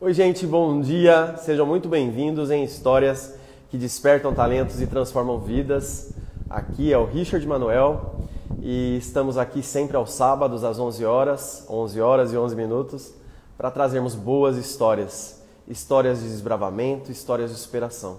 Oi, gente, bom dia. Sejam muito bem-vindos em Histórias que Despertam Talentos e Transformam Vidas. Aqui é o Richard Manuel e estamos aqui sempre aos sábados às 11 horas, 11 horas e 11 minutos, para trazermos boas histórias, histórias de desbravamento, histórias de superação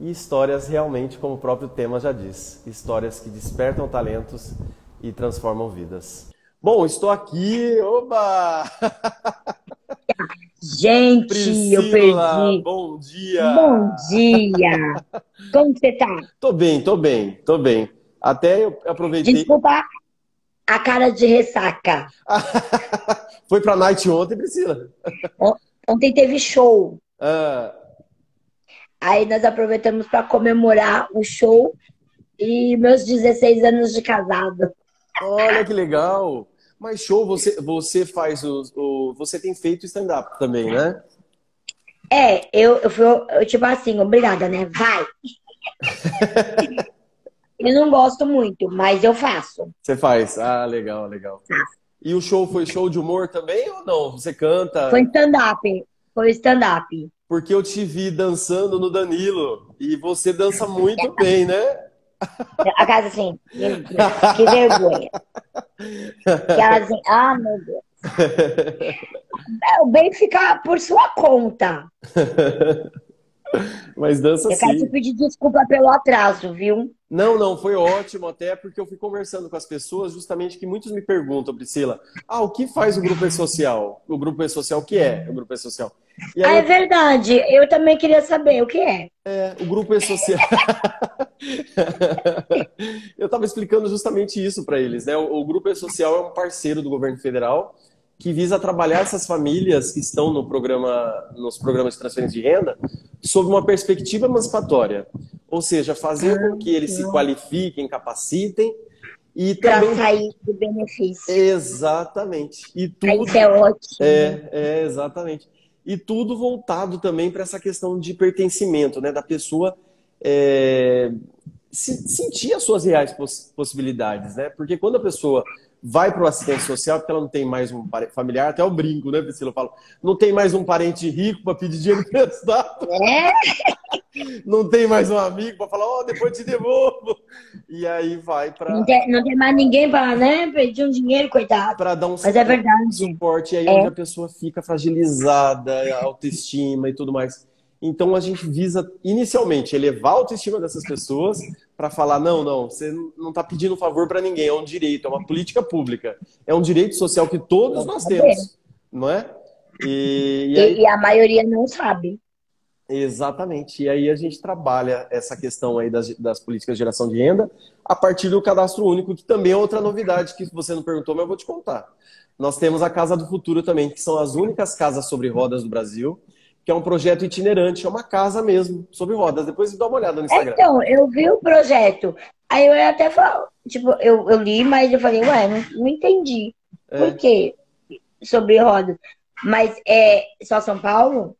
e histórias realmente, como o próprio tema já diz, histórias que despertam talentos e transformam vidas. Bom, estou aqui, oba! Gente, Priscila, eu perdi. Bom dia. Bom dia. Como você tá? Tô bem, tô bem, tô bem. Até eu aproveitei. Desculpa a cara de ressaca. Foi pra night ontem, Priscila? Ontem teve show. Ah. Aí nós aproveitamos para comemorar o show e meus 16 anos de casado. Olha que legal. Mas show, você, você faz o, o Você tem feito stand-up também, né? É, eu, eu fui, eu, tipo assim, obrigada, né? Vai! eu não gosto muito, mas eu faço. Você faz? Ah, legal, legal. E o show foi show de humor também ou não? Você canta? Foi stand-up. Foi stand-up. Porque eu te vi dançando no Danilo. E você dança muito bem, né? A casa assim, que vergonha. Que ela assim, ah, meu Deus. O bem fica por sua conta. Mas dança sim. Eu quero te pedir desculpa pelo atraso, viu? Não, não, foi ótimo até porque eu fui conversando com as pessoas justamente que muitos me perguntam, Priscila, ah, o que faz o grupo E-Social? O grupo E-Social, o que é o grupo E-Social? Ah, é verdade. Eu também queria saber o que é. É, o grupo E-Social... eu estava explicando justamente isso para eles, né? O, o grupo E-Social é um parceiro do governo federal que visa trabalhar essas famílias que estão no programa, nos programas de transferência de renda sob uma perspectiva emancipatória. Ou seja, fazer com que eles se qualifiquem, capacitem e também... Para sair do benefício. Exatamente. E tudo... Isso é ótimo. É, é, exatamente. E tudo voltado também para essa questão de pertencimento, né? Da pessoa é, se, sentir as suas reais poss possibilidades, né? Porque quando a pessoa vai para o assistente social porque ela não tem mais um familiar, até o brinco, né, Priscila? Eu falo, não tem mais um parente rico para pedir dinheiro emprestado. É? Não tem mais um amigo para falar, ó, oh, depois te devolvo. E aí vai para. Não, não, tem mais ninguém para né, pedir um dinheiro, coitado. Para dar um Mas é verdade. suporte. E aí é. onde a pessoa fica fragilizada, a autoestima e tudo mais. Então a gente visa inicialmente elevar a autoestima dessas pessoas para falar não, não, você não está pedindo favor para ninguém, é um direito, é uma política pública, é um direito social que todos nós temos, não é? E, e, aí... e, a maioria não sabe. Exatamente. E aí a gente trabalha essa questão aí das, das políticas de geração de renda a partir do cadastro único, que também é outra novidade que você não perguntou, mas eu vou te contar. Nós temos a Casa do Futuro também, que são as únicas casas sobre rodas do Brasil que é um projeto itinerante, é uma casa mesmo, sobre rodas. Depois dá uma olhada no Instagram. Então, eu vi o projeto. Aí eu até falo, tipo, eu, eu li, mas eu falei, ué, não, não entendi. É. Por quê? Sobre rodas. Mas é só São Paulo?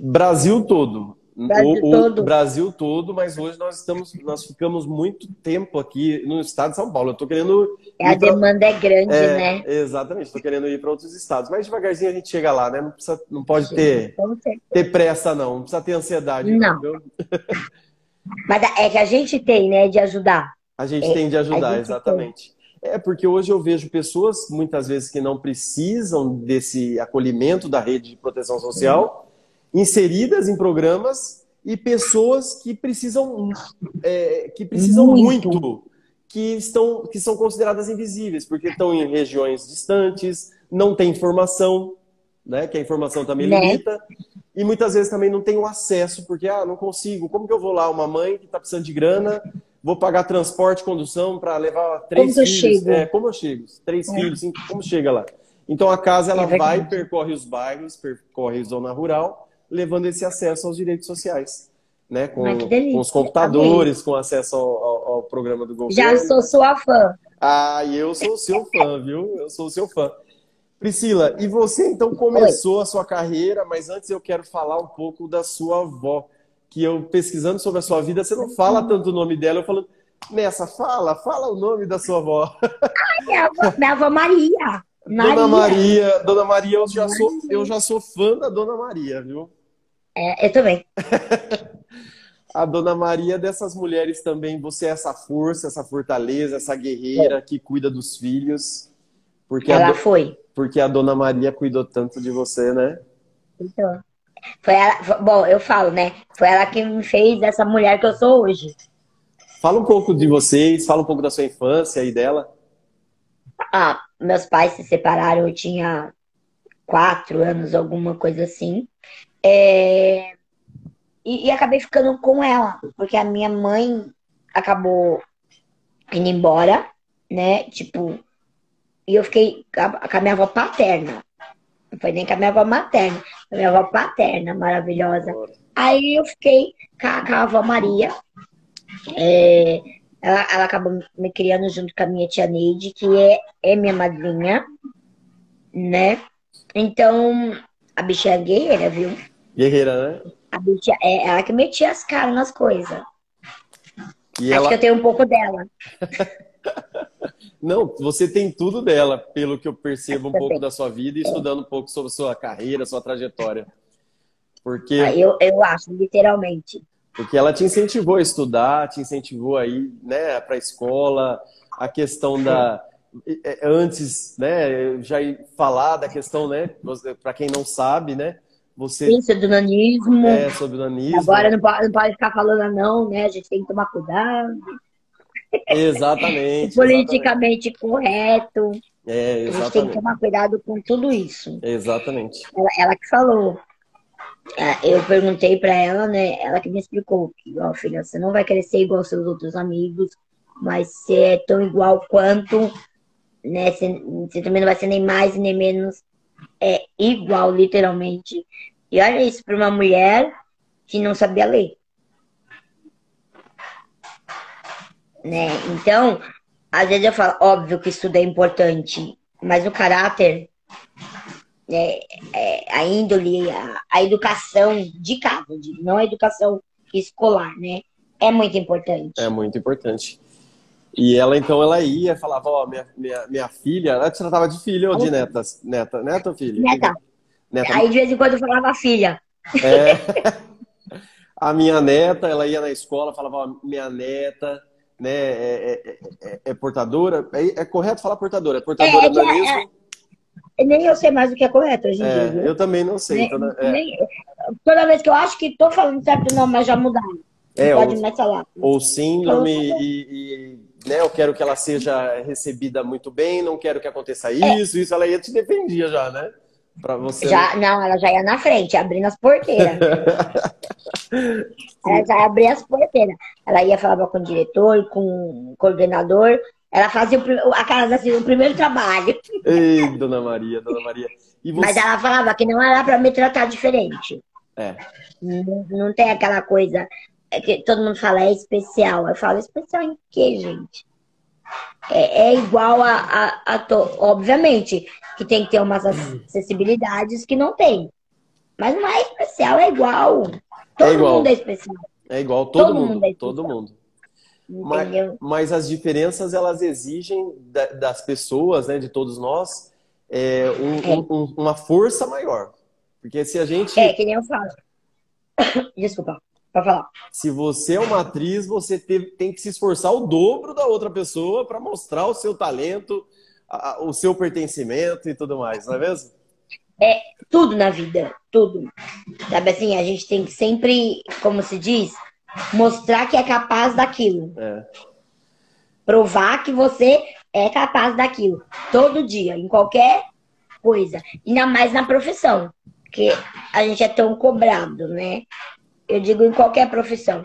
Brasil todo. Brasil o, todo. O Brasil todo, mas hoje nós estamos, nós ficamos muito tempo aqui no estado de São Paulo. Eu estou querendo. É, a demanda pra... é grande, é, né? Exatamente, estou querendo ir para outros estados. Mas devagarzinho a gente chega lá, né? Não, precisa, não pode ter, ter pressa, não. Não precisa ter ansiedade. Não. mas é que a gente tem, né, de ajudar. A gente é, tem de ajudar, exatamente. Tem. É porque hoje eu vejo pessoas, muitas vezes, que não precisam desse acolhimento da rede de proteção social inseridas em programas e pessoas que precisam, é, que precisam muito. muito. que estão que são consideradas invisíveis, porque estão em regiões distantes, não tem informação, né? Que a informação também né? limita. E muitas vezes também não tem o acesso, porque ah, não consigo. Como que eu vou lá, uma mãe que está precisando de grana, vou pagar transporte, condução para levar três como filhos. É, como eu chego? Três é. filhos, cinco, como chega lá? Então a casa ela é vai, percorre os bairros, percorre a zona rural levando esse acesso aos direitos sociais. Né, com, com os computadores, com acesso ao, ao, ao, programa do governo. Já sou sua fã. Ah, e eu sou seu fã, viu? Eu sou seu fã. Priscila, e você então começou Oi. a sua carreira, mas antes eu quero falar um pouco da sua avó, que eu pesquisando sobre a sua vida, você não fala tanto o nome dela, eu falando, Nessa, fala, fala o nome da sua avó. Ai, minha avó, minha avó Maria. Maria. Dona Maria, Dona Maria, eu já, sou, eu já sou fã da Dona Maria, viu? É, eu também. a Dona Maria dessas mulheres também, você é essa força, essa fortaleza, essa guerreira é. que cuida dos filhos. Porque ela do... foi. Porque a Dona Maria cuidou tanto de você, né? Então. Foi ela, bom, eu falo, né? Foi ela que me fez essa mulher que eu sou hoje. Fala um pouco de vocês, fala um pouco da sua infância e dela. Ah, meus pais se separaram, eu tinha quatro anos, alguma coisa assim. É... E, e, acabei ficando com ela, porque a minha mãe acabou indo embora, né? Tipo, e eu fiquei com a minha avó paterna. Não foi nem com a minha avó materna, a minha avó paterna, maravilhosa. Aí eu fiquei com a, com a avó Maria. É, ela, ela acabou me criando junto com a minha tia Neide, que é, é minha madrinha, né? Então, a bicha é guerreira, viu? Guerreira, né? A bicha é ela que metia as caras nas coisas. E Acho ela... que eu tenho um pouco dela. Não, você tem tudo dela, pelo que eu percebo um pouco da sua vida e estudando um pouco sobre sua carreira, sua trajetória. Porque ah, eu, eu acho, literalmente. Porque ela te incentivou a estudar, te incentivou aí, né, para a escola, a questão da antes, né, já falar da questão, né, para quem não sabe, né, você Sim, sobre o nanismo. É, sobre o nanismo. Agora não pode, não pode ficar falando não, né? A gente tem que tomar cuidado. Exatamente. Politicamente exatamente. correto. É, exatamente. A gente tem que tomar cuidado com tudo isso. Exatamente. Ela, ela que falou. É, eu perguntei para ela, né? Ela que me explicou que, ó, filha, você não vai crescer igual seus outros amigos, mas você é tão igual quanto, né? Você, você também não vai ser nem mais nem menos. É igual, literalmente. E olha isso para uma mulher que não sabia ler. né? Então, às vezes eu falo, óbvio que isso é importante, mas o caráter, é, é, a índole, a, a, educação de casa, não a educação escolar, né? É muito importante. É muito importante. E ela, então, ela ia, falava, ó, oh, minha, minha, minha filha, ela te tratava de filha ou de neta? Neta, neta ou filha? Neta. neta. Aí, de vez em quando, eu falava filha. É. A minha neta, ela ia na escola, falava, ó, minha neta, né, é, é, é, é portadora. É, é, correto falar portadora? É portadora do mesmo? Nem eu sei mais o que é correto hoje em dia. Viu? Eu também não sei. Nem, toda, nem, toda vez que eu acho que estou falando certo nome, mas já mudaram. É, pode ou. Ou síndrome e, e, né, eu quero que ela seja recebida muito bem, não quero que aconteça isso, isso ela ia te defendia já, né? Pra você. Já, não, ela já ia na frente, abrindo as porteiras. ela já abria as porteiras. Ela ia falar com o diretor, com o coordenador. Ela fazia a casa assim, o primeiro trabalho. Ei, dona Maria, dona Maria. Você... Mas ela falava que não era para me tratar diferente. É. Não, não tem aquela coisa é que todo mundo fala é especial. Eu falo, especial em quê, gente? É, é igual a, a, a to... Obviamente que tem que ter umas acessibilidades que não tem. Mas não é especial, é igual. Todo é igual. mundo é especial. É igual, todo, todo mundo. mundo é todo mundo. Mas, mas, as diferenças, elas exigem das pessoas, né, de todos nós, é, um, é. Um, uma força maior. Porque se a gente. É, que nem eu falo. Desculpa, pode falar. Se você é uma atriz, você tem que se esforçar o dobro da outra pessoa para mostrar o seu talento, a, o seu pertencimento e tudo mais, não é mesmo? É tudo na vida, tudo. Sabe assim, a gente tem que sempre, como se diz, mostrar que é capaz daquilo. É. Provar que você é capaz daquilo. Todo dia, em qualquer coisa. Ainda mais na profissão. Porque a gente é tão cobrado, né? Eu digo em qualquer profissão.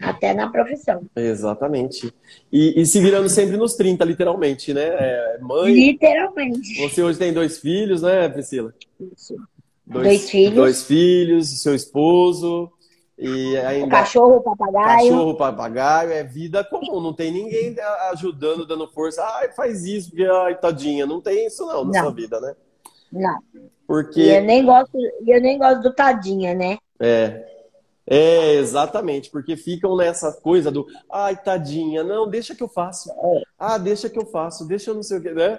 Até na profissão. Exatamente. E, e se virando sempre nos 30, literalmente, né? É, mãe. Literalmente. Você hoje tem dois filhos, né, Priscila? Isso. Dois, dois filhos. Dois filhos, seu esposo. E ainda... O cachorro, o papagaio. Cachorro, papagaio, é vida comum. Não tem ninguém ajudando, dando força. Ai, faz isso, porque, ai, tadinha. Não tem isso, não, na não. sua vida, né? Não. Porque. E eu nem gosto, eu nem gosto do tadinha, né? É. É, exatamente, porque ficam nessa coisa do ai, tadinha, não, deixa que eu faço. Ah, deixa que eu faço, deixa eu não sei o que, né?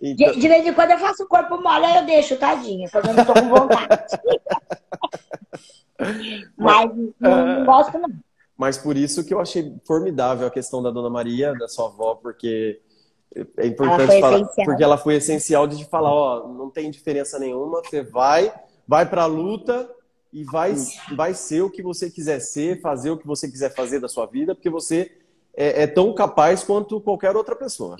Então... De, de, vez em quando eu faço o corpo mole, aí eu deixo, tadinha, quando eu não tô com vontade. Mas não, não gosto, não. Mas por isso que eu achei formidável a questão da Dona Maria, da sua avó, porque é importante falar, essencial. porque ela foi essencial de falar, ó, não tem diferença nenhuma, você vai, vai para a luta e vai, vai ser o que você quiser ser, fazer o que você quiser fazer da sua vida, porque você é, é tão capaz quanto qualquer outra pessoa.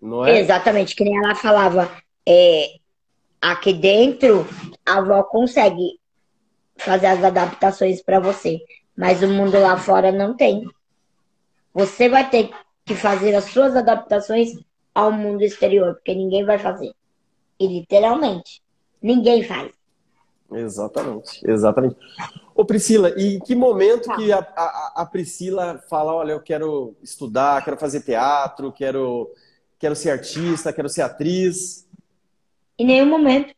Não é? Exatamente, que nem ela falava, é, aqui dentro a avó consegue fazer as adaptações para você, mas o mundo lá fora não tem. Você vai ter que fazer as suas adaptações ao mundo exterior, porque ninguém vai fazer. E literalmente, ninguém faz. Exatamente, exatamente. Ô Priscila, e que momento tá. que a, a, a, Priscila fala, olha, eu quero estudar, quero fazer teatro, quero, quero ser artista, quero ser atriz? Em nenhum momento.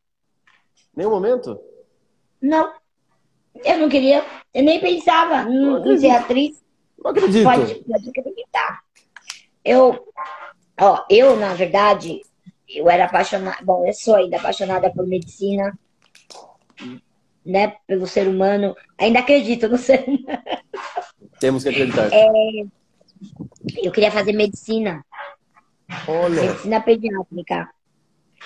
Nenhum momento? Não. Eu não queria, eu nem pensava em ser atriz. Não acredito. Pode, pode acreditar. Eu, ó, eu, na verdade, eu era apaixonada, bom, eu sou ainda apaixonada por medicina né, pelo ser humano. Ainda acredito no ser humano. Temos que acreditar. É, eu queria fazer medicina. Olha. Medicina pediátrica.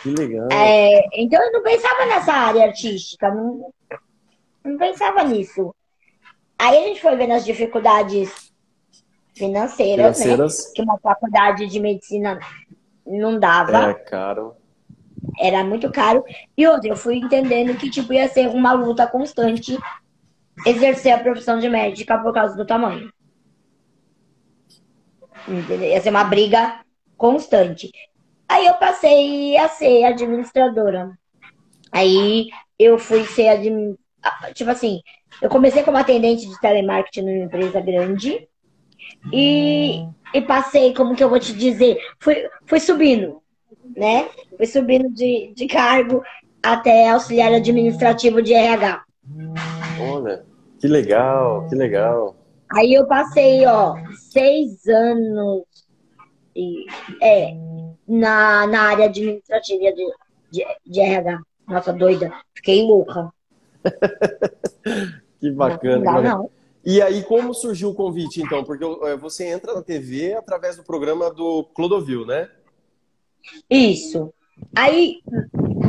Que legal. É, então eu não pensava nessa área artística, não, não pensava nisso. Aí a gente foi vendo as dificuldades financeiras, né? financeiras. né? Que uma faculdade de medicina não dava. É caro era muito caro. E outra, eu fui entendendo que tipo, ia ser uma luta constante exercer a profissão de médica por causa do tamanho. Entendeu? Ia ser uma briga constante. Aí eu passei a ser administradora. Aí eu fui ser admin... tipo assim, eu comecei como atendente de telemarketing numa empresa grande e, e passei, como que eu vou te dizer, fui, fui subindo né? Fui subindo de, de cargo até auxiliar administrativo de RH. Olha, que legal, que legal. Aí eu passei, ó, seis anos e, é, na, na área administrativa de, de, de RH. Nossa, doida. Fiquei louca. que bacana. Não, dá, não. E aí, como surgiu o convite, então? Porque é, você entra na TV através do programa do Clodovil, né? Isso. Aí,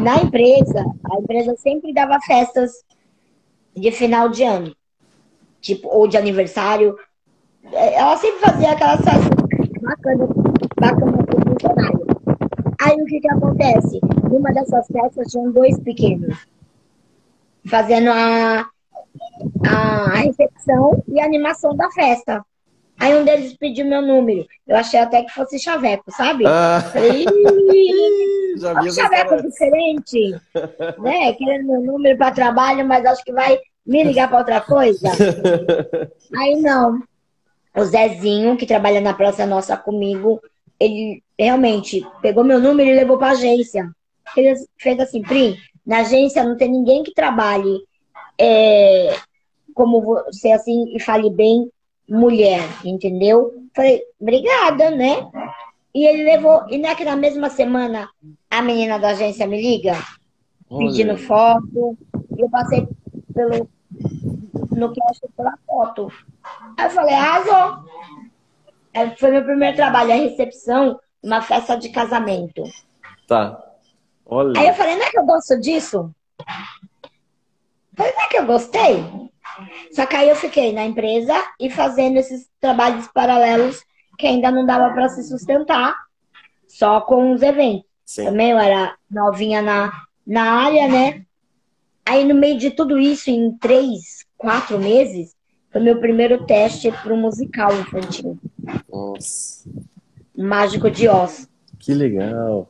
na empresa, a empresa sempre dava festas de final de ano, tipo, ou de aniversário. É, ela sempre fazia aquelas festas bacanas bacana para o funcionário. Aí, o que que acontece? Numa dessas festas, tinham dois pequenos fazendo a, a recepção e a animação da festa. Aí um deles pediu meu número. Eu achei até que fosse chaveco, sabe? Ah. Falei, já vi chaveco diferente, né? Querendo meu número para trabalho, mas acho que vai me ligar para outra coisa. Aí não. O Zezinho, que trabalha na Praça Nossa comigo, ele realmente pegou meu número e levou para agência. Ele fez assim, Pri, na agência não tem ninguém que trabalhe é, como você assim e fale bem mulher, entendeu? Falei, obrigada, né? E ele levou, e não é que na mesma semana a menina da agência me liga, Olha. pedindo foto, e eu passei pelo, no que eu achei pela foto. Aí eu falei, arrasou. Foi meu primeiro trabalho, a recepção, uma festa de casamento. Tá. Olha. Aí eu falei, não é que eu gosto disso? falei, não é que eu gostei? Só que aí eu fiquei na empresa e fazendo esses trabalhos paralelos que ainda não dava para se sustentar, só com os eventos. Sim. Também eu era novinha na, na área, né? Aí no meio de tudo isso, em três, quatro meses, foi meu primeiro teste para o musical infantil. Nossa. Mágico de Oz. Que legal.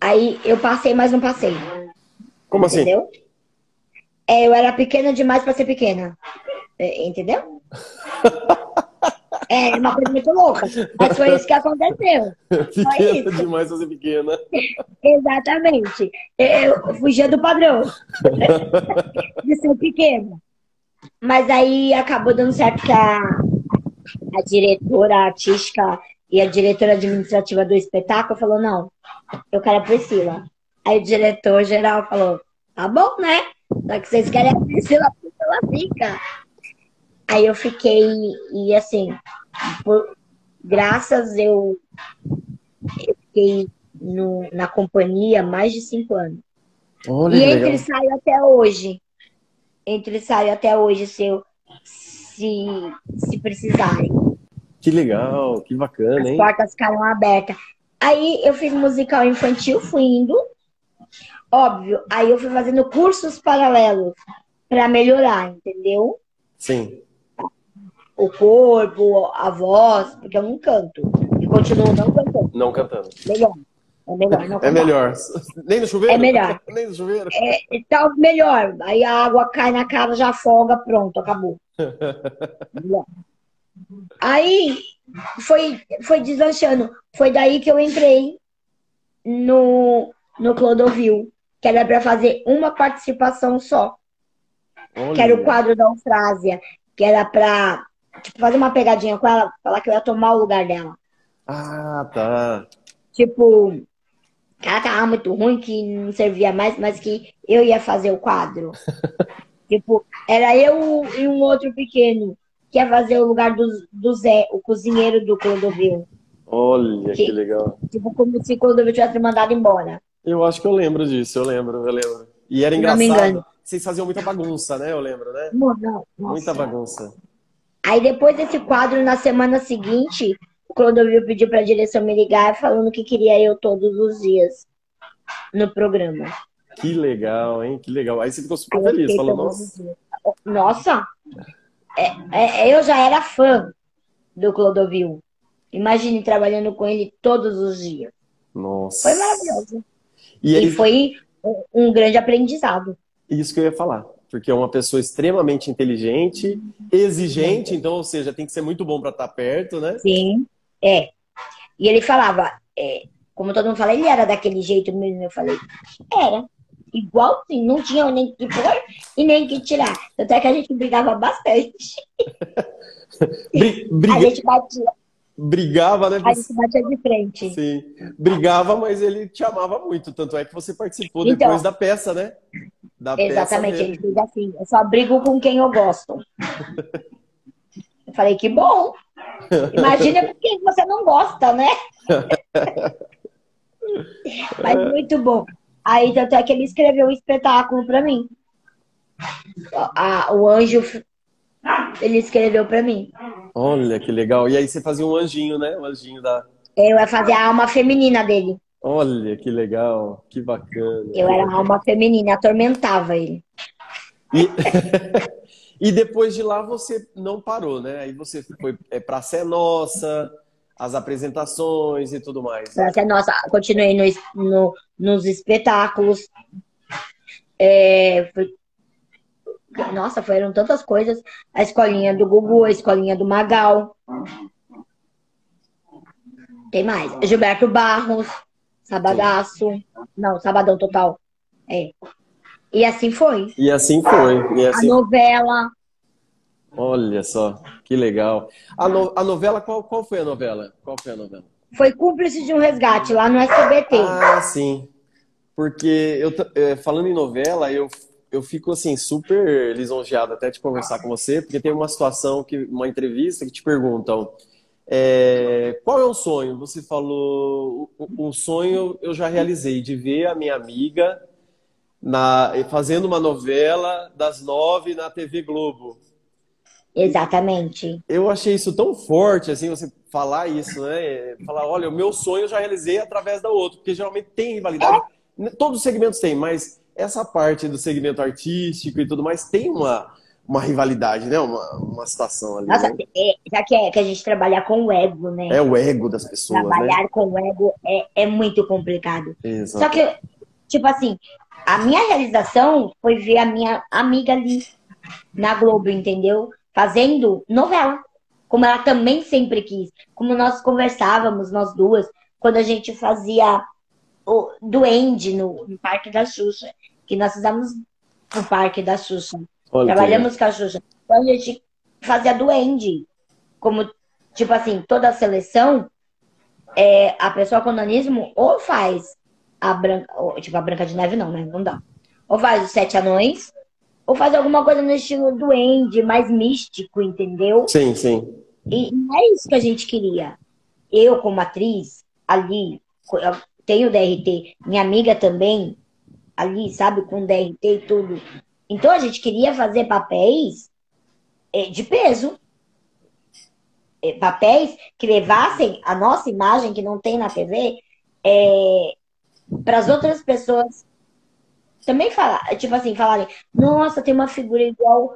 Aí eu passei, mas não passei. Como assim? Entendeu? assim? É, eu era pequena demais para ser pequena. É, entendeu? É uma coisa muito louca. Mas foi isso que aconteceu. Pequena demais pra ser pequena. Exatamente. Eu fugia do padrão de ser pequena. Mas aí acabou dando certo que a, a diretora artística e a diretora administrativa do espetáculo falou: não, eu quero a Priscila. Aí o diretor geral falou, tá bom, né? Só que vocês querem a Priscila, a Priscila fica. Aí eu fiquei, e assim, por, graças eu, eu fiquei no, na companhia mais de cinco anos. E entre legal. saio até hoje. Entre saio até hoje, se eu se, se precisarem. Que legal, que bacana, hein? As portas ficaram abertas. Aí eu fiz musical infantil, fui indo. Óbvio, aí eu fui fazendo cursos paralelos para melhorar, entendeu? Sim. O corpo, a voz, porque eu não canto. E continuo não cantando. Não cantando. Melhor. É melhor. Não é melhor. Nem no chuveiro? É melhor. Nem no chuveiro? É, tá melhor. Aí a água cai na cara, já afoga, pronto, acabou. melhor. Aí foi, foi deslanchando. Foi daí que eu entrei no, no Clodovil, que era para fazer uma participação só. Olha. Que era o quadro da Eufrásia, que era para tipo, fazer uma pegadinha com ela, falar que eu ia tomar o lugar dela. Ah, tá. Tipo, ela tava muito ruim, que não servia mais, mas que eu ia fazer o quadro. tipo, era eu e um outro pequeno que ia fazer o lugar do, do Zé, o cozinheiro do Clodovil. Olha, que, que legal. Tipo, como se o Clodovil tivesse mandado embora. Eu acho que eu lembro disso, eu lembro, eu lembro. E era engraçado. Vocês faziam muita bagunça, né? Eu lembro, né? Não, não. Muita bagunça. Aí depois desse quadro, na semana seguinte, o Clodovil pediu para a direção me ligar falando que queria eu todos os dias no programa. Que legal, hein? Que legal. Aí você ficou super feliz, falou, nossa. Nossa, é, é, eu já era fã do Clodovil. Imagine trabalhando com ele todos os dias. Nossa. Foi maravilhoso. E, aí... e foi um grande aprendizado. Isso que eu ia falar. Porque é uma pessoa extremamente inteligente, exigente, então, ou seja, tem que ser muito bom para estar tá perto, né? Sim, é. E ele falava, é, como todo mundo fala, ele era daquele jeito mesmo. Eu falei, era igualzinho, não tinha nem que pôr e nem que tirar. Até que a gente brigava bastante. Briga... A gente batia. Brigava, né? Batia de frente. Sim. Brigava, mas ele te amava muito. Tanto é que você participou então, depois da peça, né? Da exatamente, peça ele diz assim: eu só brigo com quem eu gosto. eu falei, que bom. Imagina com quem você não gosta, né? mas muito bom. Aí até que ele escreveu um espetáculo para mim. A, o anjo, ele escreveu para mim. Olha que legal. E aí você fazia um anjinho, né? Um anjinho da. Eu ia fazer a alma feminina dele. Olha que legal, que bacana. Eu era a alma feminina, atormentava ele. E... e depois de lá você não parou, né? Aí você foi é, pra Sé Nossa, as apresentações e tudo mais. Pra Sé Nossa, continuei no, no, nos espetáculos. É. Nossa, foram tantas coisas. A escolinha do Gugu, a escolinha do Magal. Tem mais. Gilberto Barros, Sabadaço. Não, Sabadão Total. É. E assim foi. E assim foi. E assim... A novela. Olha só, que legal. A, no... a novela, qual, qual foi a novela? Qual foi a novela? Foi Cúmplice de um Resgate, lá no SBT. Ah, sim. Porque eu é, falando em novela, eu, eu fico assim super lisonjeado até de conversar com você, porque tem uma situação que uma entrevista que te perguntam é, qual é o sonho? Você falou um sonho eu já realizei de ver a minha amiga na, fazendo uma novela das nove na TV Globo. Exatamente. Eu achei isso tão forte, assim, você falar isso, né? Falar, olha, o meu sonho eu já realizei através da outra, porque geralmente tem rivalidade. É Todos os segmentos têm, mas essa parte do segmento artístico e tudo mais tem uma, uma rivalidade, né? Uma, uma situação ali. Nossa, né? é, já que, é, que a gente trabalha com o ego, né? É o ego das pessoas. Né? Trabalhar né? com o ego é, é muito complicado. Exato. Só que, tipo assim, a minha realização foi ver a minha amiga ali na Globo, entendeu? Fazendo novela. Como ela também sempre quis. Como nós conversávamos, nós duas, quando a gente fazia o Duende no, no Parque da Xuxa, que nós fizemos no Parque da Xuxa. Olha Trabalhamos com a Xuxa. Então a gente fazia Duende. Como, tipo assim, toda a seleção, é, a pessoa com nanismo ou faz a Branca, tipo, a Branca de Neve não, né? Não dá. Ou faz os Sete Anões, ou faz alguma coisa no estilo duende, mais místico, entendeu? Sim, sim. E é isso que a gente queria. Eu, como atriz, ali, eu tenho DRT, minha amiga também, ali, sabe, com DRT e tudo. Então a gente queria fazer papéis é, de peso. É, papéis que levassem a nossa imagem, que não tem na TV, é, para as outras pessoas também falar, tipo assim, falarem, nossa, tem uma figura igual.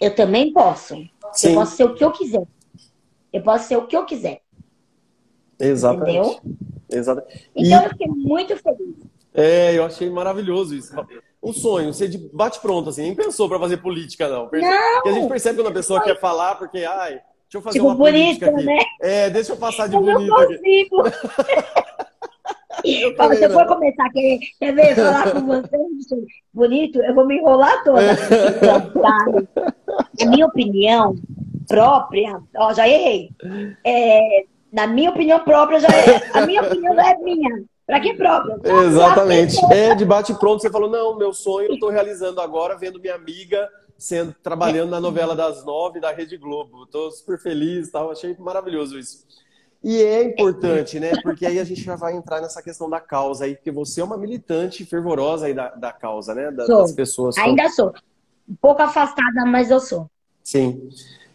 Eu também posso. Sim. Eu posso ser o que eu quiser. Eu posso ser o que eu quiser. Exatamente. Entendeu? Exatamente. Então e... eu fiquei muito feliz. É, eu achei maravilhoso isso. O sonho, você bate pronto, assim, nem pensou para fazer política, não. Perce... não. Porque a gente percebe quando a pessoa Foi. quer falar, porque, ai, deixa eu fazer tipo, uma política aqui. Né? É, deixa eu passar de eu bonito não consigo. Eu também, se eu for começar a querer, quer ver, falar com você, bonito, eu vou me enrolar toda. Na minha opinião própria, ó, já errei. É, na minha opinião própria, já é, a minha opinião não é minha. Pra que própria? Exatamente. É, debate pronto, você falou, não, meu sonho eu tô realizando agora, vendo minha amiga sendo trabalhando na novela das nove da Rede Globo. Tô super feliz tal, achei maravilhoso isso. E é importante, né? Porque aí a gente já vai entrar nessa questão da causa aí, porque você é uma militante fervorosa aí da, da causa, né? Da, das pessoas. Ainda sou. Um pouco afastada, mas eu sou. Sim.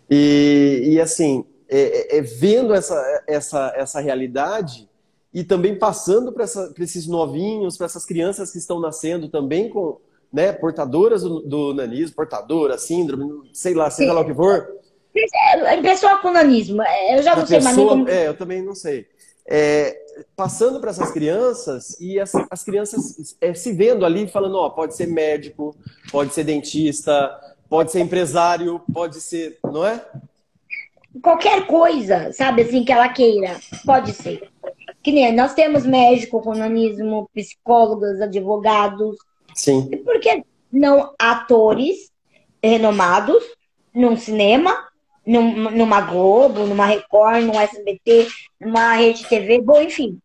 E, e assim, é, é, é vendo essa, essa, essa realidade e também passando para esses novinhos, para essas crianças que estão nascendo também com né, portadoras do, do nanismo, portadora, síndrome, sei lá, seja lá o que for é, pessoa com nanismo, é, eu já não sei pessoa, mais como... É, eu também não sei. É, passando para essas crianças e as, as crianças é, se vendo ali falando, ó, pode ser médico, pode ser dentista, pode ser empresário, pode ser, não é? Qualquer coisa, sabe, assim, que ela queira, pode ser. Que nem nós temos médico com nanismo, psicólogos, advogados. Sim. Por que não atores renomados num cinema num, numa Globo, numa Record, no SBT, numa rede TV, bom, enfim.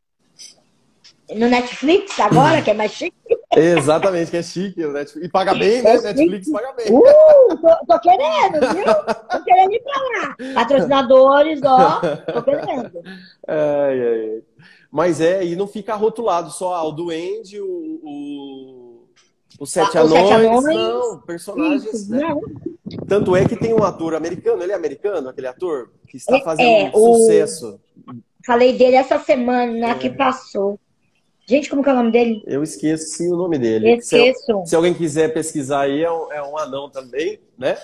No Netflix agora, que é mais chique. Exatamente, que é chique. E paga bem, né? Netflix paga bem. Uh, tô, tô, querendo, viu? Tô querendo ir pra lá. Patrocinadores, ó, tô querendo. Ai, ai, ai. Mas é, e não fica rotulado só ah, o Duende, o, o, o Sete, ah, Anões, Sete Anões. Não, personagens. Isso, né? Não. Tanto é que tem um ator americano, ele é americano, aquele ator, que está é, fazendo é, um sucesso. Falei dele essa semana é. que passou. Gente, como que é o nome dele? Eu esqueci o nome dele. Esqueço. Se, se alguém quiser pesquisar aí, é um, é um anão também, né?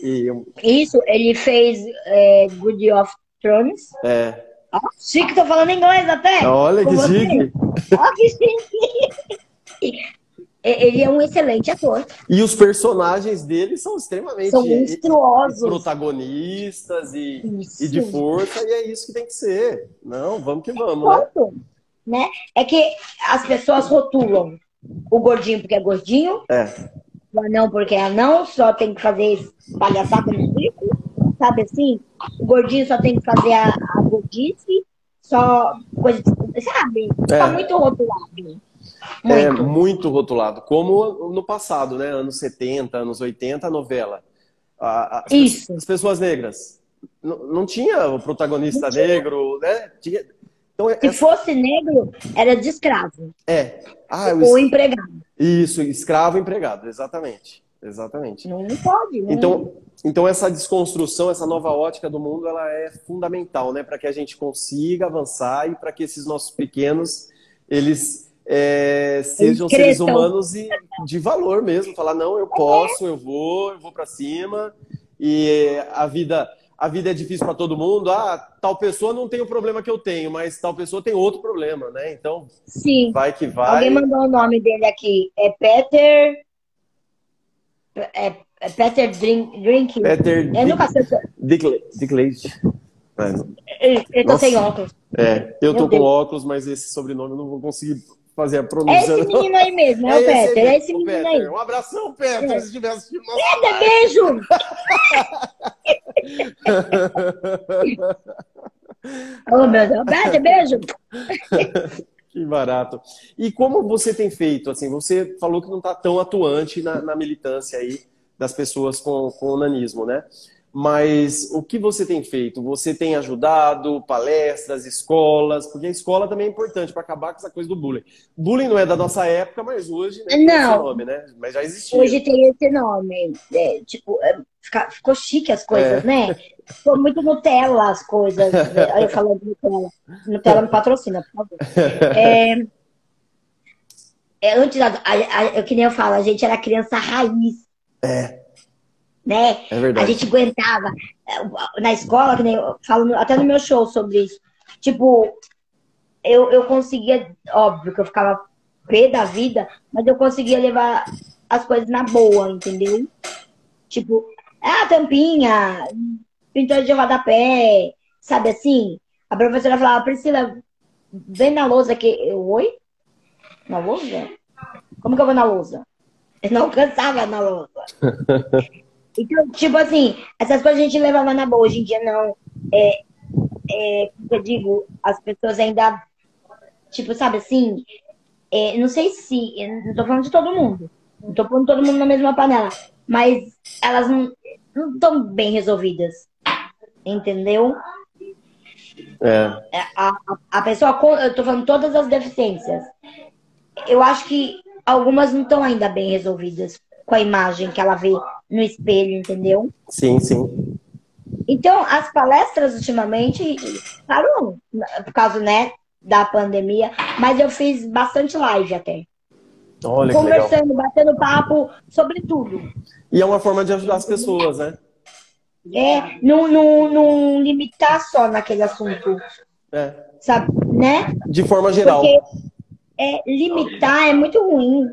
E... Isso, ele fez é, Good of Thrones. É. Ó, chique, tô falando inglês até. Olha que chique. Ó, que chique. ele é um excelente ator. E os personagens dele são extremamente são monstruosos. protagonistas e, e, de força, e é isso que tem que ser. Não, vamos que vamos, né? Ponto, né? É que as pessoas rotulam o gordinho porque é gordinho, é. o anão porque é anão, só tem que fazer palhaçada no circo, sabe assim? O gordinho só tem que fazer a, a gordice, só coisa, sabe? É. Tá muito rotulado. Muito. É muito rotulado, como no passado, né? Anos 70, anos 80, a novela. As, Isso. As pessoas negras. Não, não tinha o protagonista tinha. negro, né? Tinha... Então, Se essa... fosse negro, era de escravo. É. Ah, Ou empregado. Isso, escravo empregado, exatamente. Exatamente. Não pode. Não. Então, então essa desconstrução, essa nova ótica do mundo, ela é fundamental, né, para que a gente consiga avançar e para que esses nossos pequenos eles é, sejam seres humanos e de valor mesmo. Falar, não, eu posso, eu vou, eu vou para cima. E a vida, a vida é difícil para todo mundo. Ah, tal pessoa não tem o problema que eu tenho, mas tal pessoa tem outro problema, né? Então, Sim. vai que vai. Alguém mandou o nome dele aqui. É Peter. É, é Peter Drink. Drink. Peter eu nunca sei. Dicklage. Ele, ele tá sem óculos. É, eu tô com óculos, mas esse sobrenome eu não vou conseguir fazer a pronúncia. É esse menino aí mesmo, é, é o Peter. É esse menino Peter. aí. Um abração, Peter, é. se tivesse assistindo nosso Peter, beijo! oh, meu Deus. Peter, beijo! Que barato. E como você tem feito? Assim, você falou que não está tão atuante na, na, militância aí das pessoas com, com o nanismo, né? Mas o que você tem feito? Você tem ajudado palestras, escolas? Porque a escola também é importante para acabar com essa coisa do bullying. Bullying não é da nossa época, mas hoje né, tem não. esse nome, né? Mas já existia. Hoje tem esse nome. É, tipo, é, ficou chique as coisas, é. né? Ficou muito Nutella as coisas. Aí eu falando Nutella. Nutella me patrocina, por favor. É, é, antes, a, a, a, que nem eu falo, a gente era criança raiz. É né? É verdade. A gente aguentava eh, na escola, que nem eu falo até no meu show sobre isso. Tipo, eu, eu conseguia, óbvio que eu ficava pé da vida, mas eu conseguia levar as coisas na boa, entendeu? Tipo, ah, tampinha, pintura de rodapé, sabe assim? A professora falava, Priscila, vem na lousa aqui. Eu, oi? Na lousa? Como que eu vou na lousa? Eu não alcançava na lousa. Então, tipo assim, essas coisas a gente levava na boa. Hoje em dia, não. É, é, eu digo, as pessoas ainda, tipo, sabe assim, é, não sei se, não tô falando de todo mundo, não tô pondo todo mundo na mesma panela, mas elas não estão bem resolvidas, entendeu? É. é. A, a, a pessoa, eu tô falando todas as deficiências, eu acho que algumas não estão ainda bem resolvidas com a imagem que ela vê no espelho, entendeu? Sim, sim. Então, as palestras ultimamente, claro, por causa, né, da pandemia, mas eu fiz bastante live até. Olha Conversando, batendo papo sobre tudo. E é uma forma de ajudar as pessoas, né? É, não, não, não limitar só naquele assunto. É. Sabe, né? De forma geral. Porque é, limitar é muito ruim.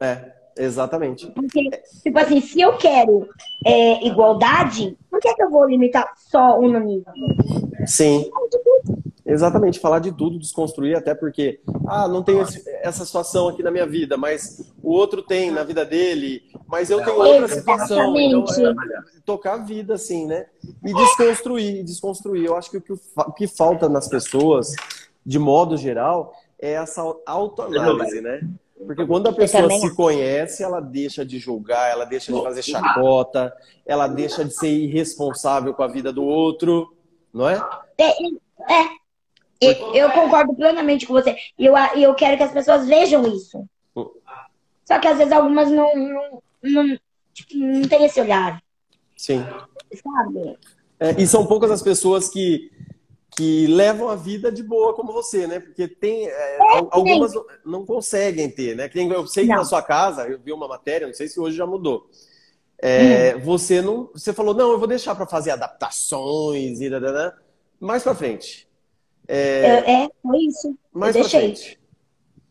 É. Exatamente. Porque, tipo assim, se eu quero é, igualdade, por que, é que eu vou limitar só um nível? Sim. Exatamente, falar de tudo, desconstruir, até porque, ah, não tenho esse, essa situação aqui na minha vida, mas o outro tem na vida dele, mas eu tenho outra situação. Então, é, tocar a vida, assim, né? E desconstruir, desconstruir. Eu acho que o que, o que falta nas pessoas, de modo geral, é essa autoanálise, né? Porque quando a pessoa se conhece, ela deixa de julgar, ela deixa de fazer chacota, ela deixa de ser irresponsável com a vida do outro, não é? É. é. Eu concordo plenamente com você. E eu, eu quero que as pessoas vejam isso. Só que às vezes algumas não, não, não, tipo, não tem esse olhar. Sim. Sabe? É, e são poucas as pessoas que que levam a vida de boa como você, né? Porque tem é, é, algumas não conseguem ter, né? Eu sei que não. na sua casa, eu vi uma matéria, não sei se hoje já mudou. É, hum. Você não, você falou não, eu vou deixar para fazer adaptações e né? mais para frente. É, é, foi isso. Mais para frente.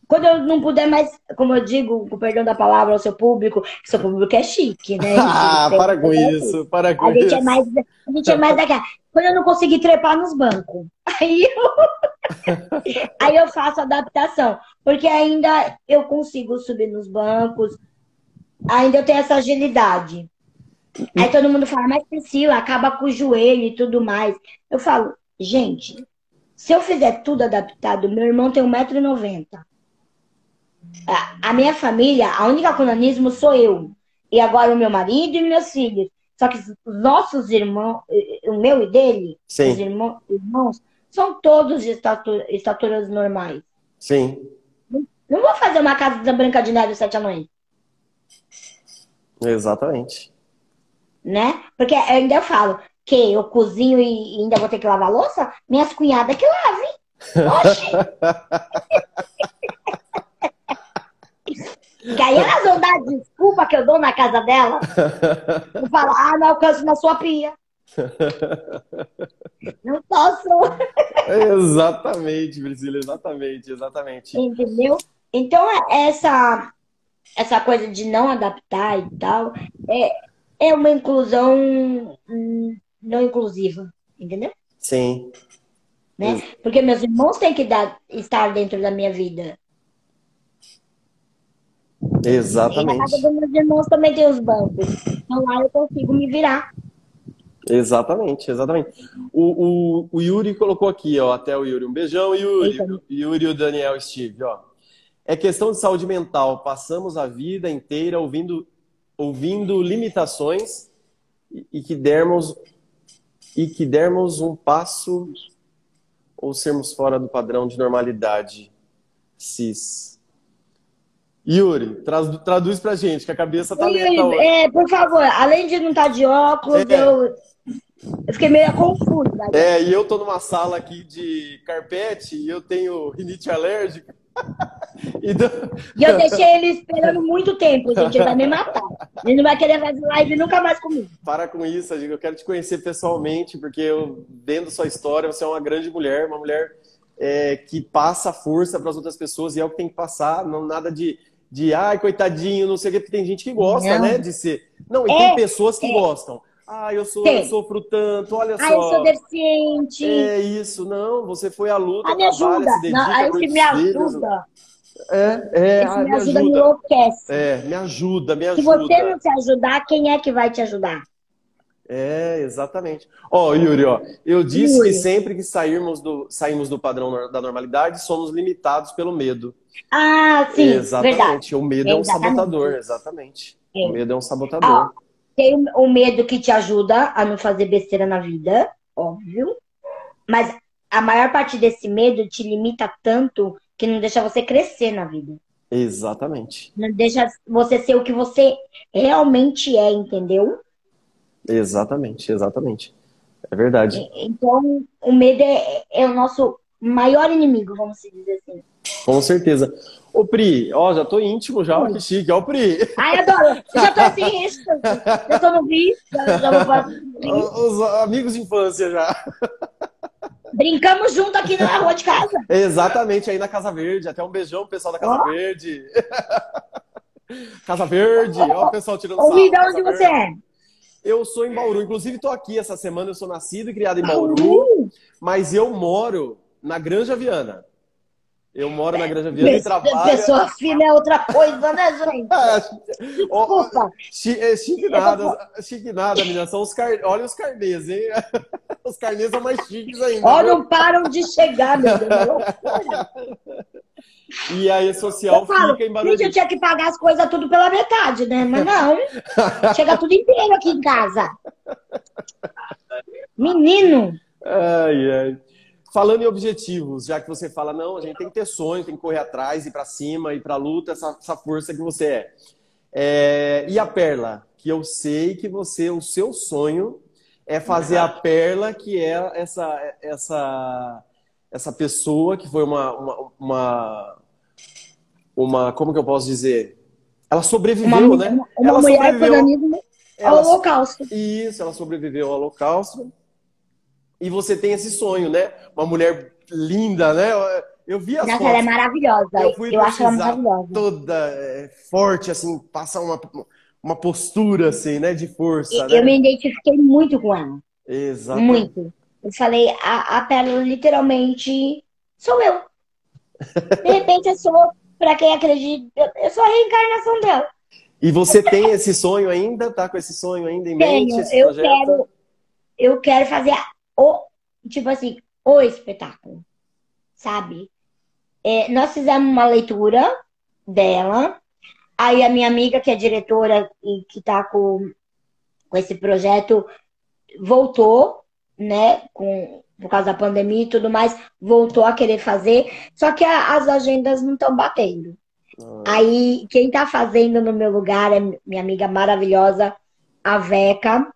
Quando eu não puder mais, como eu digo, com perdão da palavra ao seu público, que seu público é chique, né? ah, para com isso, para com a isso. Gente é mais, a gente é mais daquela. Quando eu não conseguir trepar nos bancos, aí eu, aí eu faço adaptação. Porque ainda eu consigo subir nos bancos, ainda eu tenho essa agilidade. Aí todo mundo fala, mas Priscila, acaba com o joelho e tudo mais. Eu falo, gente, se eu fizer tudo adaptado, meu irmão tem 1,90m. A minha família, a única conanismo sou eu. E agora o meu marido e meus filhos. Só que os nossos irmãos, o meu e dele, Sim. os irmãos, irmãos, são todos de estatura, estaturas normais. Sim. Não vou fazer uma casa da Branca de Neve sete anões. Exatamente. Né? Porque eu ainda falo que eu cozinho e ainda vou ter que lavar louça, minhas cunhadas que lavem. Oxi! Que aí elas vão dar desculpa que eu dou na casa dela. E falar, ah, não alcanço na sua pia. Não posso. Exatamente, Priscila, exatamente, exatamente. Entendeu? Então, essa, essa coisa de não adaptar e tal, é, é uma inclusão hum, não inclusiva, entendeu? Sim. Né? Porque meus irmãos têm que dar, estar dentro da minha vida. Exatamente. E na casa dos meus irmãos também tem os bancos. Então lá eu consigo me virar. Exatamente, exatamente. O, o, o, Yuri colocou aqui, ó, até o Yuri. Um beijão, Yuri. Eita. Yuri e o Daniel Steve, ó. É questão de saúde mental. Passamos a vida inteira ouvindo, ouvindo limitações e, e que dermos e que dermos um passo ou sermos fora do padrão de normalidade. Cis. Yuri, traz, traduz pra gente, que a cabeça tá lenta hoje. É, por favor, além de não estar tá de óculos, é. eu eu fiquei meio confusa. Né? É, e eu tô numa sala aqui de carpete e eu tenho rinite alérgica. então... E eu deixei ele esperando muito tempo, gente. Ele vai me matar. Ele não vai querer fazer live nunca mais comigo. Para com isso, eu quero te conhecer pessoalmente, porque eu, vendo sua história, você é uma grande mulher, uma mulher é, que passa força para as outras pessoas e é o que tem que passar, não nada de, de ai, coitadinho, não sei o que, porque tem gente que gosta, não. né, de ser. Não, e é, tem pessoas que é. gostam. Ah, eu, sou, eu sofro tanto, olha ah, só. Ah, eu sou deficiente. É isso, não, você foi à luta, ah, me ajuda. se dedica, não, aí que me ajuda. É, é, ah, me, ajuda, me enlouquece. É, me ajuda, me ajuda. Se você não se ajudar, quem é que vai te ajudar? É, exatamente. Ó, oh, Yuri, ó, eu disse Yuri. que sempre que sairmos do, saímos do padrão da normalidade, somos limitados pelo medo. Ah, sim. Exatamente. Verdade. O medo exatamente. é um sabotador, exatamente. É. O medo é um sabotador. Ah, tem o medo que te ajuda a não fazer besteira na vida, óbvio. Mas a maior parte desse medo te limita tanto que não deixa você crescer na vida. Exatamente. Não deixa você ser o que você realmente é, entendeu? Exatamente, exatamente. É verdade. Então, o medo é, é o nosso maior inimigo, vamos dizer assim. Com certeza. Ô, Pri, ó, já tô íntimo já, ó, que chique, ó, Pri. Ai, adoro. Já tô assim, isso. Já tô no vi, já, já vou Os amigos de infância já. Brincamos junto aqui na rua de casa. Exatamente, aí na Casa Verde. Até um beijão pro pessoal da Casa oh. Verde. Casa Verde, ó o pessoal tirando sarro. Ô, de onde você é? Eu sou em Bauru. Inclusive, tô aqui essa semana. Eu sou nascido e criado em Bauru. Mas eu moro na Granja Viana. Eu moro na Granja Viana e trabalho. Pessoa fina é outra coisa, né, gente? Desculpa. É, chique nada, chique nada, menina. São os car... Olha os carnês, hein? Os carnês são mais chiques ainda. Olha, não param de chegar, meu Deus. E aí, social falo, fica em Barueri. eu tinha que pagar as coisas tudo pela metade, né? Mas não. Chega tudo inteiro aqui em casa. Menino. Ai, ai. Falando em objetivos, já que você fala, não, a gente tem que ter sonho, tem que correr atrás, ir para cima, ir para a luta, essa, essa, força que você é. é. E a Perla, que eu sei que você, o seu sonho é fazer a Perla, que é essa, essa, essa pessoa que foi uma, uma, uma, uma como que eu posso dizer? Ela sobreviveu, uma, né? Uma ela mulher sobreviveu ao Holocausto. Isso, ela sobreviveu ao Holocausto e você tem esse sonho, né? Uma mulher linda, né? Eu vi as Nossa, fotos. ela é maravilhosa. Eu, fui eu acho ela maravilhosa. Toda é, forte, assim, passa uma, uma postura, assim, né? De força. Eu, né? eu me identifiquei muito com ela. Exato. Muito. Eu falei, a, a Pérola literalmente sou eu. De repente eu sou, pra quem acredita, eu sou a reencarnação dela. E você tem esse sonho ainda? Tá com esse sonho ainda em Tenho. mente? eu projeto? quero, eu quero fazer o, tipo assim, o espetáculo, sabe? É, nós fizemos uma leitura dela, aí a minha amiga, que é diretora e que tá com, com esse projeto, voltou, né, com, por causa da pandemia e tudo mais, voltou a querer fazer, só que a, as agendas não estão batendo. Ah. Aí, quem tá fazendo no meu lugar é minha amiga maravilhosa, a Veca,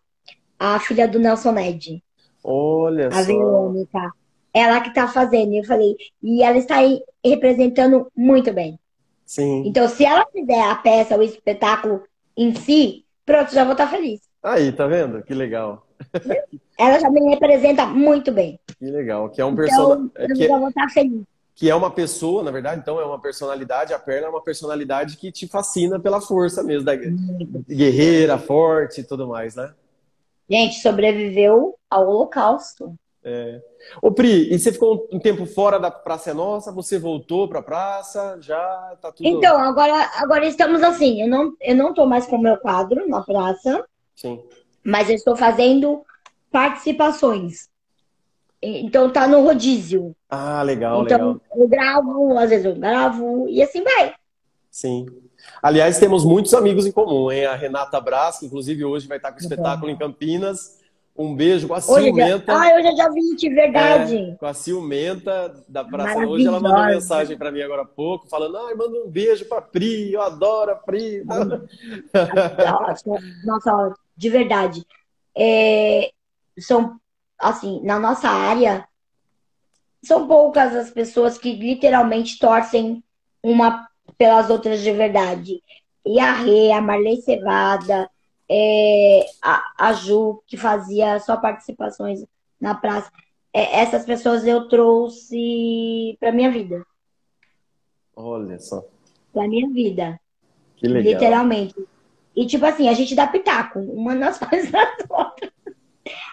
a filha do Nelson Ned. Olha a só. Verônica. Ela que está fazendo. Eu falei, e ela está aí representando muito bem. Sim. Então, se ela fizer a peça, o espetáculo em si, pronto, já vou estar tá feliz. Aí, tá vendo? Que legal. Ela já me representa muito bem. Que legal. Que é um personagem. Então, eu que... já vou estar tá feliz. Que é uma pessoa, na verdade, então é uma personalidade, a perna é uma personalidade que te fascina pela força mesmo, da guerreira, forte e tudo mais, né? Gente, sobreviveu ao Holocausto. É. Ô Pri, e você ficou um tempo fora da Praça é Nossa? Você voltou para a praça? Já tá tudo. Então, agora, agora estamos assim. Eu não, eu não tô mais com o meu quadro na praça. Sim. Mas eu estou fazendo participações. Então tá no rodízio. Ah, legal, então, legal. eu gravo, às vezes eu gravo, e assim vai. Sim. Aliás, temos muitos amigos em comum, hein? A Renata Brás, que inclusive hoje vai estar com o espetáculo em Campinas. Um beijo com a Ciumenta. Ah, eu já, já vi, de verdade. É, com a Ciumenta da Praça. Hoje ela mandou mensagem para mim agora há pouco, falando: ai, manda um beijo para Pri, eu adoro a Pri. Nossa, nossa de verdade. É, são, assim, na nossa área, são poucas as pessoas que literalmente torcem uma pelas outras de verdade. E a Rê, a Marley Cevada, é, a, a Ju, que fazia só participações na praça. É, essas pessoas eu trouxe para minha vida. Olha só. Para minha vida. Que legal. Literalmente. E tipo assim, a gente dá pitaco, uma nas faz das outras.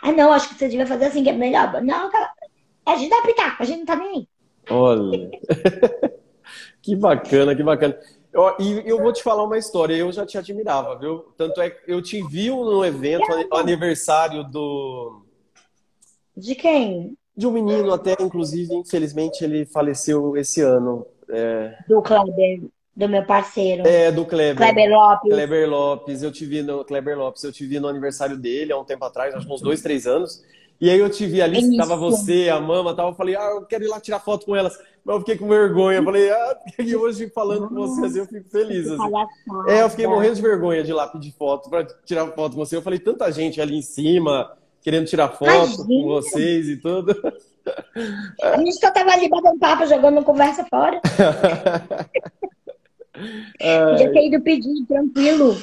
Ah, não, acho que você devia fazer assim, que é melhor. Não, cara, a gente dá pitaco, a gente não tá nem aí. Olha. que bacana, que bacana. Eu, e eu vou te falar uma história, eu já te admirava, viu? Tanto é que eu te vi no evento, aniversário do. De quem? De um menino, até, inclusive, infelizmente, ele faleceu esse ano. É... Do Kleber, do meu parceiro. É, do Kleber. Kleber Lopes. Kleber Lopes, eu te vi no Kleber Lopes, eu te vi no aniversário dele há um tempo atrás, acho que uns dois, três anos. E aí eu te vi ali, estava você, a mama tal. Eu falei, ah, eu quero ir lá tirar foto com elas. Mas eu fiquei com vergonha. Eu falei, ah, e hoje falando com você, assim, eu fico feliz. Assim. É, eu fiquei morrendo de vergonha de ir lá pedir foto, para tirar foto com você. Eu falei, tanta gente ali em cima, querendo tirar foto Imagina. com vocês e tudo. A gente só tava ali batendo papo, jogando conversa fora. Podia ter ido pedir tranquilo.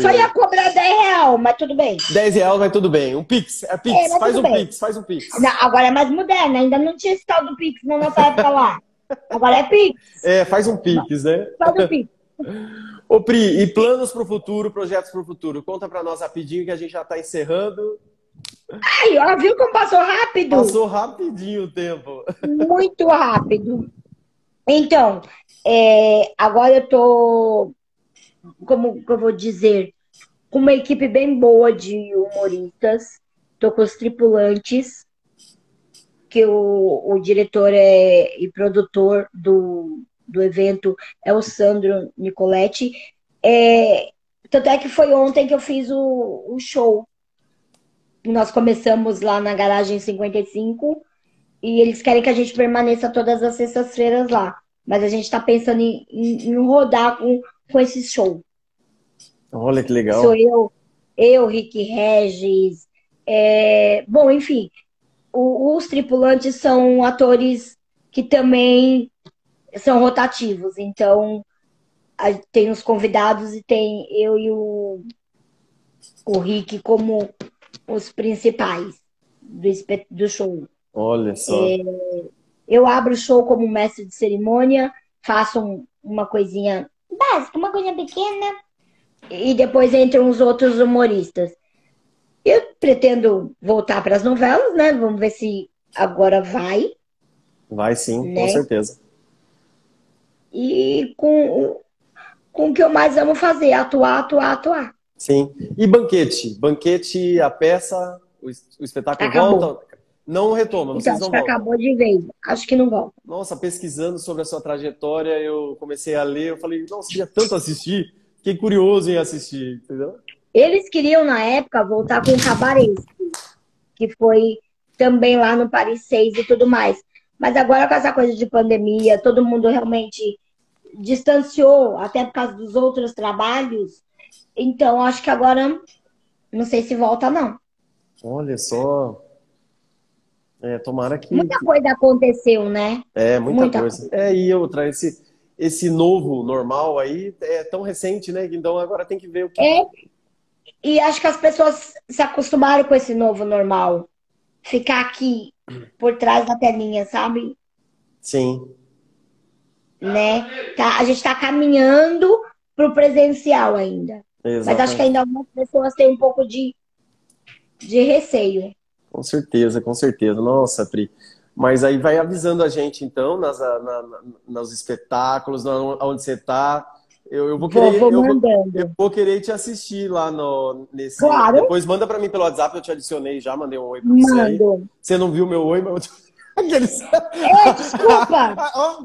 Só ia cobrar 10 real, mas tudo bem. 10 reais vai tudo bem. Um Pix, é Pix, é, faz um bem. Pix, faz um Pix. Não, agora é mais moderno, ainda não tinha esse tal do Pix na nossa época lá. Agora é Pix. É, faz um Pix, né? Faz um Pix. Ô Pri, e planos para o futuro, projetos para o futuro? Conta para nós rapidinho que a gente já está encerrando. Ai, ó, viu como passou rápido? Passou rapidinho o tempo. Muito rápido. Então, é, agora eu tô como eu vou dizer, com uma equipe bem boa de humoristas. Estou com os tripulantes, que o, o diretor é, e produtor do, do evento é o Sandro Nicoletti. É, tanto é que foi ontem que eu fiz o, o show. Nós começamos lá na Garagem 55 e eles querem que a gente permaneça todas as sextas-feiras lá. Mas a gente está pensando em, em, em rodar com com esse show. Olha que legal. Sou eu, eu, Rick Regis. É... Bom, enfim, o, os tripulantes são atores que também são rotativos. Então, tem os convidados e tem eu e o, o Rick como os principais do, do show. Olha só. É, eu abro o show como mestre de cerimônia, faço um, uma coisinha básica, uma coisa pequena. E depois entram os outros humoristas. Eu pretendo voltar para as novelas, né? Vamos ver se agora vai. Vai sim, né? com certeza. E com, com o que eu mais amo fazer, atuar, atuar, atuar. Sim. E banquete? Banquete, a peça, o, espetáculo Acabou. volta? Não retoma, vocês então, acho não que acabou de vez. Acho que não volta. Nossa, pesquisando sobre a sua trajetória, eu comecei a ler, eu falei, nossa, queria tanto assistir. Fiquei curioso em assistir, entendeu? Eles queriam, na época, voltar com o Cabaré, que foi também lá no Paris 6 e tudo mais. Mas agora, com essa coisa de pandemia, todo mundo realmente distanciou, até por causa dos outros trabalhos. Então, acho que agora, não sei se volta, não. Olha só. É, tomara que. Muita coisa aconteceu, né? É, muita, muita coisa. coisa. É, e outra, esse, esse novo normal aí é tão recente, né? Então agora tem que ver o que. É. E acho que as pessoas se acostumaram com esse novo normal. Ficar aqui por trás da telinha, sabe? Sim. Né? Tá, a gente está caminhando para o presencial ainda. Exatamente. Mas acho que ainda algumas pessoas têm um pouco de, de receio. Com certeza, com certeza. Nossa, Pri. Mas aí vai avisando a gente, então, nas, na, nos espetáculos, onde você está, Eu, eu vou querer, vou, vou eu, mandando. eu vou querer te assistir lá no, nesse. Claro. Depois manda para mim pelo WhatsApp, eu te adicionei já, mandei um oi pra você. Aí. Você não viu meu oi, mas eu. Aqueles... Ei, desculpa!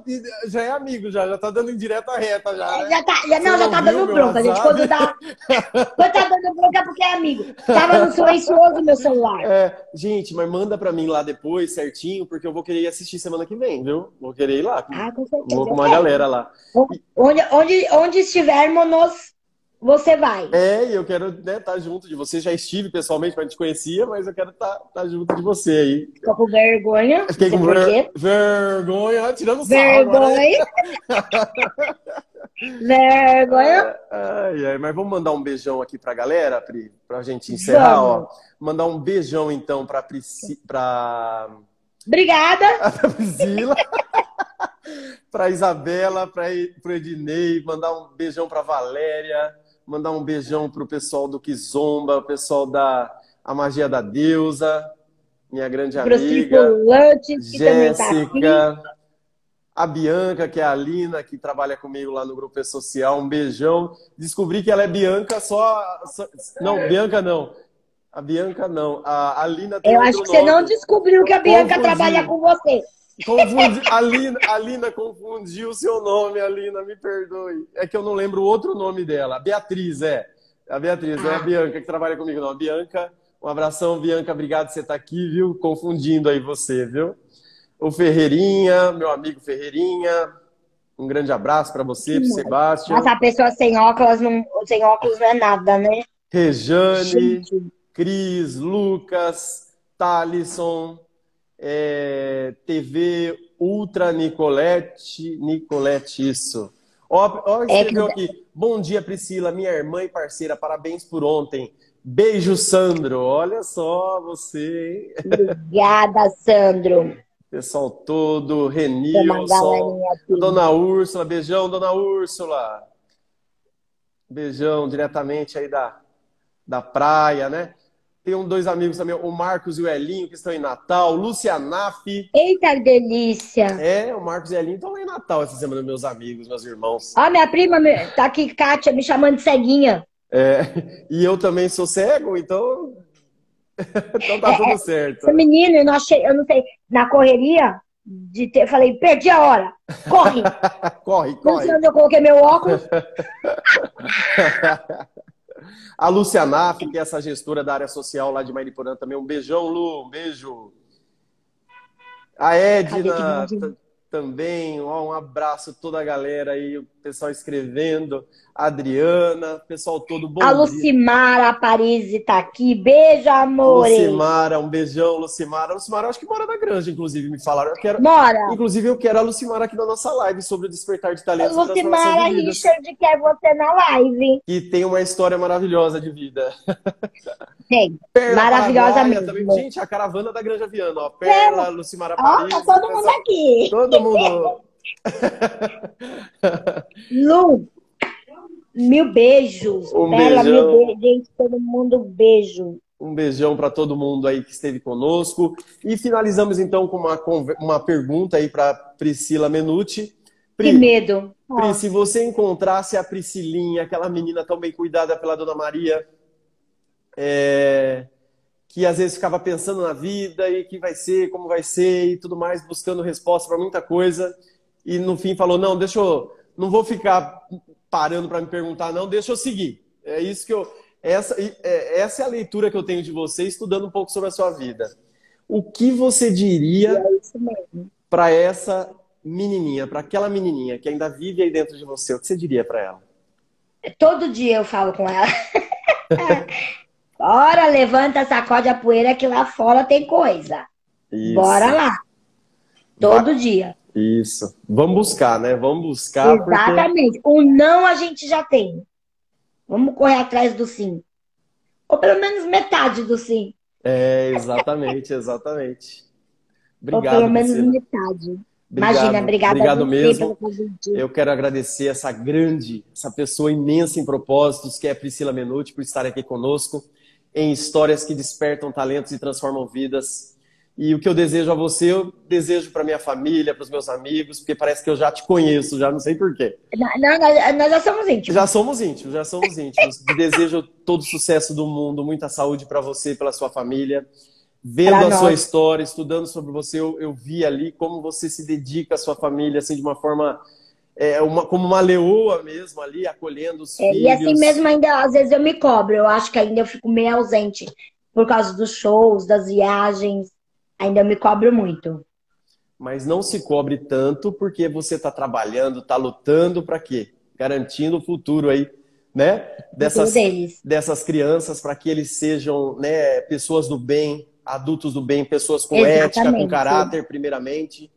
Já é amigo, já, já tá dando indireta reta já. Já tá, já, não, já tá dando bronca, gente. Quando, dá, quando tá dando bronca é porque é amigo. Tava no silencioso meu celular. É, gente, mas manda pra mim lá depois, certinho, porque eu vou querer ir assistir semana que vem, viu? Vou querer ir lá. Ah, com certeza. Vou com uma galera lá. Onde, onde, onde estivermos, você vai. É, e eu quero estar tá junto de você. Já estive pessoalmente, mas te conhecia, mas eu quero estar tá, junto de você aí. Ficou com vergonha. Fiquei com ver... vergonha, tirando né? Vergonha. Vergonha. Ai, ai, mas vamos mandar um beijão aqui pra galera, Pri, pra gente encerrar, Vamos. ó. Mandar um beijão então pra, Prisci... pra... Obrigada. pra Priscila, pra Isabela, pra E- pro Ednei, mandar um beijão pra Valéria, mandar um beijão pro pessoal do Kizomba, o pessoal da A Magia da Deusa, minha grande Para os amiga. tá. Jéssica, a Bianca, que é a Alina, que trabalha comigo lá no grupo Social, um beijão. Descobri que ela é Bianca só. só- Não, Bianca não. A Bianca não. A Alina tem Eu acho que você nome. não descobriu que a Bianca Confundi. trabalha com você. Confundi. Alina, Alina confundiu o seu nome, Alina, me perdoe. É que eu não lembro o outro nome dela. Beatriz, é. A Beatriz, não é a Ah. Bianca que trabalha comigo, não. A Bianca, um abração, Bianca, obrigado por você estar aqui, viu? Confundindo aí você, viu? O Ferreirinha, meu amigo Ferreirinha, um grande abraço para você, pro Sebastião. Nossa, a pessoa sem óculos não, sem óculos não é nada, né? Rejane, Gente, Cris, Lucas, Thalisson, é, TV Ultra Nicolete, Nicolete, isso. Ó, ó escreveu É aqui. Bom dia, Priscila, minha irmã e parceira, parabéns por ontem. Beijo, Sandro. Olha só você, hein? Obrigada, Sandro. Pessoal todo, Renilson. Dona Úrsula, beijão, Dona Úrsula. Beijão diretamente aí da, da praia, né? Tem um, dois amigos também, o Marcos e o Elinho, que estão em Natal. Lucianaf. Eita, que delícia. É, o Marcos e o Elinho estão lá em Natal essa semana, meus amigos, meus irmãos. Ó, minha prima tá aqui, Kátia, me chamando de ceguinha. É, e eu também sou cego, então. então tá tudo certo. Essa menina, eu não achei, eu não sei, na correria de ter, falei, perdi a hora. Corre. corre, Não corre. sei onde eu coloquei meu óculos. A Lucianaf, que é essa gestora da área social lá de Mariporã também. Um beijão, Lu. Um beijo. A Edna também. Ó, um abraço a toda a galera aí, pessoal escrevendo. Adriana, pessoal todo bom a. Lucimara Paris tá aqui. Beijo, amor. Lucimara, um beijão, Lucimara. Lucimara, eu acho que mora na granja, inclusive, me falaram. Eu quero... Bora. Inclusive, eu quero a Lucimara aqui na nossa live sobre o despertar de talentos Lucimara de. Richard quer você na live. Que tem uma história maravilhosa de vida. Tem. Perla Maravilhosa Paraguaia mesmo. também. Gente, a caravana da Granja Viana, ó. Perla, Lucimara Ó, Paris. tá todo mundo aqui. Todo mundo. Lu, mil beijos. Um Bela, beijão. mil beijos. Gente, todo mundo beijo. Um beijão para todo mundo aí que esteve conosco. E finalizamos então com uma, uma pergunta aí para Priscila Menucci. Que Pri, medo. Ó, Pri, se você encontrasse a Priscilinha, aquela menina tão bem cuidada pela Dona Maria, é, que às vezes ficava pensando na vida e que vai ser, como vai ser e tudo mais, buscando resposta para muita coisa, e no fim falou: não, deixa eu, não vou ficar parando para me perguntar, não, deixa eu seguir. É isso que eu, essa, é, essa é a leitura que eu tenho de você, estudando um pouco sobre a sua vida. O que você diria é para essa menininha, para aquela menininha que ainda vive aí dentro de você, o que você diria para ela? Todo dia eu falo com ela. Bora, levanta, sacode a poeira que lá fora tem coisa. Isso. Bora lá. Todo dia. Isso. Vamos buscar, né? Vamos buscar porque Exatamente. O não a gente já tem. Vamos correr atrás do sim. Ou pelo menos metade do sim. é exatamente, exatamente. Ou Obrigado, pelo menos Priscila. metade. Obrigado. Imagina, obrigada Obrigado a você mesmo. Eu quero agradecer essa grande, essa pessoa imensa em propósitos, que é a Priscila Menuti, por estar aqui conosco em histórias que despertam talentos e transformam vidas. E o que eu desejo a você, eu desejo para minha família, para os meus amigos, porque parece que eu já te conheço, já não sei porquê. Não, nós já somos íntimos. Já somos íntimos, já somos íntimos. desejo todo o sucesso do mundo, muita saúde para você e pela sua família. Vendo pra a nós. sua história, estudando sobre você, eu, eu, vi ali como você se dedica à sua família, assim, de uma forma é, uma, como uma leoa mesmo ali, acolhendo os é, filhos. E assim mesmo, ainda às vezes eu me cobro. Eu acho que ainda eu fico meio ausente por causa dos shows, das viagens. Ainda eu me cobro muito. Mas não se cobre tanto porque você está trabalhando, está lutando para quê? Garantindo o futuro aí, né? Dessas, dessas crianças para que eles sejam né, pessoas do bem, adultos do bem, pessoas com Exatamente. ética, com caráter, primeiramente,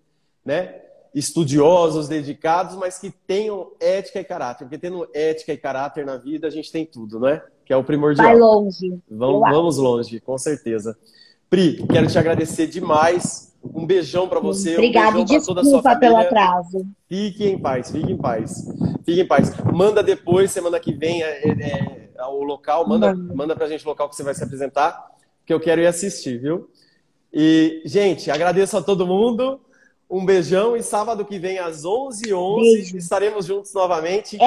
né? estudiosos, dedicados, mas que tenham ética e caráter. Porque tendo ética e caráter na vida, a gente tem tudo, né? Que é o primordial. Vai longe. Vamos, vamos longe, com certeza. Pri, quero te agradecer demais. Um beijão para você. Obrigada um e desculpa pelo atraso. Fique em paz, fique em paz. Fique em paz. Manda depois, semana que vem, é, é, é o local. Manda, manda. manda pra gente o local que você vai se apresentar, que eu quero ir assistir, viu? E, gente, agradeço a todo mundo. Um beijão e sábado que vem às 11h11 estaremos juntos novamente.